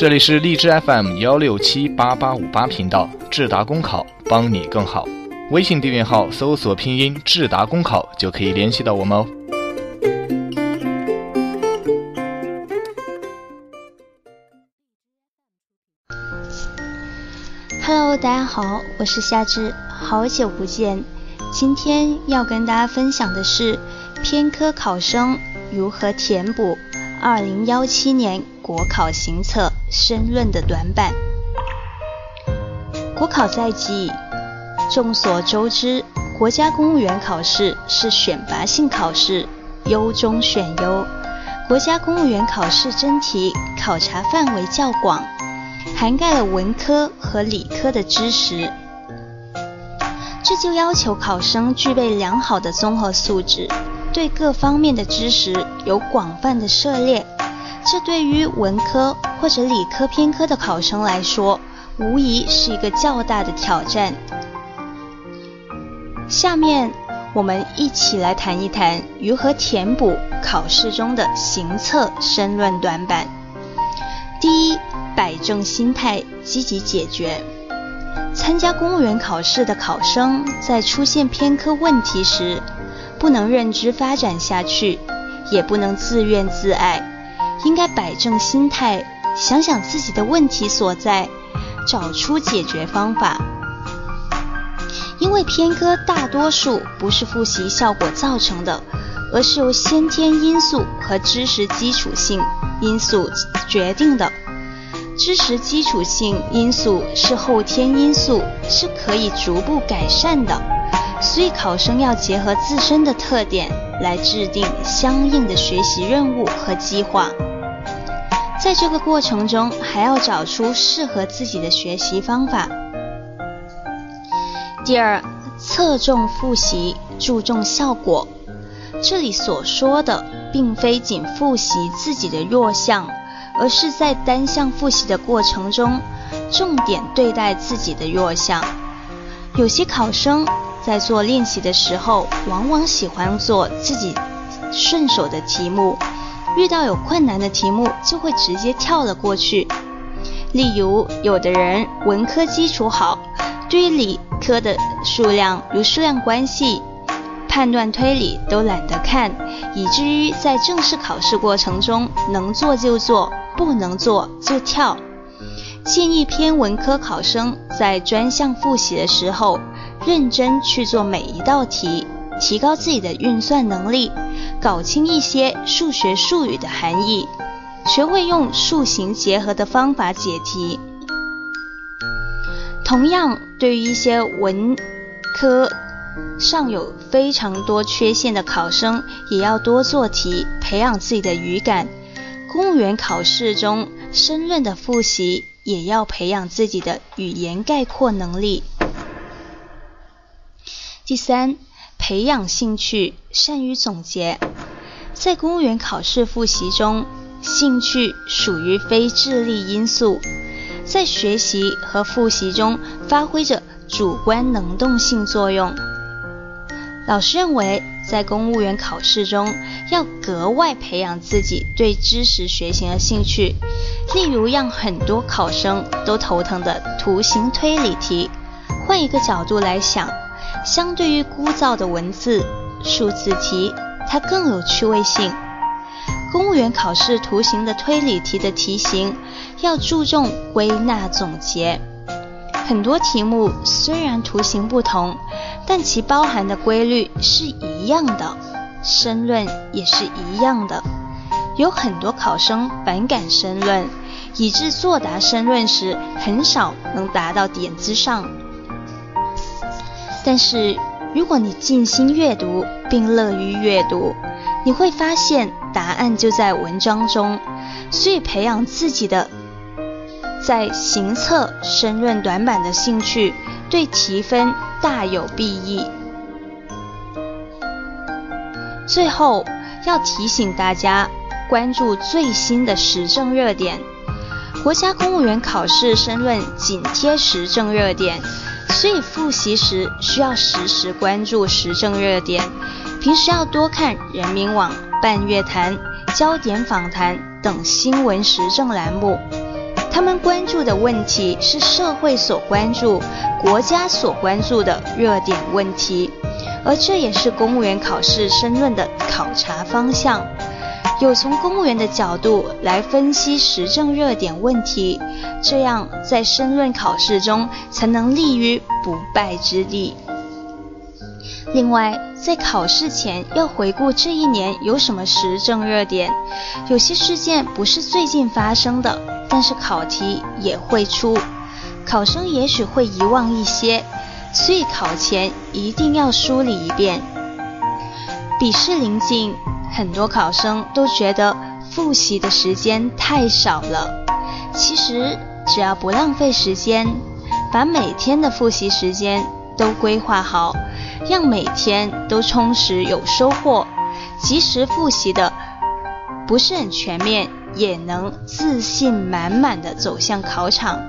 这里是荔枝 FM 幺六七八八五八频道，智达公考帮你更好。微信订阅号搜索拼音智达公考就可以联系到我们哦。Hello，大家好，我是夏至，好久不见。今天要跟大家分享的是偏科考生如何填补二零幺七年国考行测申论的短板。国考在即，众所周知，国家公务员考试是选拔性考试，优中选优。国家公务员考试真题考察范围较广。涵盖了文科和理科的知识，这就要求考生具备良好的综合素质，对各方面的知识有广泛的涉猎。这对于文科或者理科偏科的考生来说，无疑是一个较大的挑战。下面我们一起来谈一谈如何填补考试中的行测申论短板。第一。摆正心态，积极解决。参加公务员考试的考生，在出现偏科问题时，不能认知发展下去，也不能自怨自艾，应该摆正心态，想想自己的问题所在，找出解决方法。因为偏科大多数不是复习效果造成的，而是由先天因素和知识基础性因素决定的。知识基础性因素是后天因素，是可以逐步改善的，所以考生要结合自身的特点来制定相应的学习任务和计划。在这个过程中，还要找出适合自己的学习方法。第二，侧重复习，注重效果。这里所说的，并非仅复习自己的弱项。而是在单项复习的过程中，重点对待自己的弱项。有些考生在做练习的时候，往往喜欢做自己顺手的题目，遇到有困难的题目就会直接跳了过去。例如，有的人文科基础好，对于理科的数量如数量关系、判断推理都懒得看，以至于在正式考试过程中能做就做。不能做就跳。建议偏文科考生在专项复习的时候，认真去做每一道题，提高自己的运算能力，搞清一些数学术语的含义，学会用数形结合的方法解题。同样，对于一些文科尚有非常多缺陷的考生，也要多做题，培养自己的语感。公务员考试中，申论的复习也要培养自己的语言概括能力。第三，培养兴趣，善于总结。在公务员考试复习中，兴趣属于非智力因素，在学习和复习中发挥着主观能动性作用。老师认为。在公务员考试中，要格外培养自己对知识学习的兴趣。例如，让很多考生都头疼的图形推理题，换一个角度来想，相对于枯燥的文字、数字题，它更有趣味性。公务员考试图形的推理题的题型要注重归纳总结。很多题目虽然图形不同，但其包含的规律是一样的，申论也是一样的。有很多考生反感申论，以致作答申论时很少能达到点子上。但是如果你静心阅读并乐于阅读，你会发现答案就在文章中。所以培养自己的。在行测申论短板的兴趣，对提分大有裨益。最后要提醒大家，关注最新的时政热点。国家公务员考试申论紧贴时政热点，所以复习时需要时时关注时政热点。平时要多看人民网、半月谈、焦点访谈等新闻时政栏目。他们关注的问题是社会所关注、国家所关注的热点问题，而这也是公务员考试申论的考察方向。有从公务员的角度来分析时政热点问题，这样在申论考试中才能立于不败之地。另外，在考试前要回顾这一年有什么时政热点，有些事件不是最近发生的，但是考题也会出，考生也许会遗忘一些，所以考前一定要梳理一遍。笔试临近。很多考生都觉得复习的时间太少了。其实只要不浪费时间，把每天的复习时间都规划好，让每天都充实有收获，及时复习的不是很全面，也能自信满满的走向考场。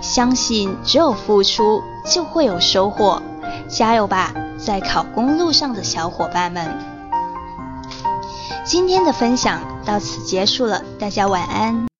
相信只有付出就会有收获，加油吧，在考公路上的小伙伴们！今天的分享到此结束了，大家晚安。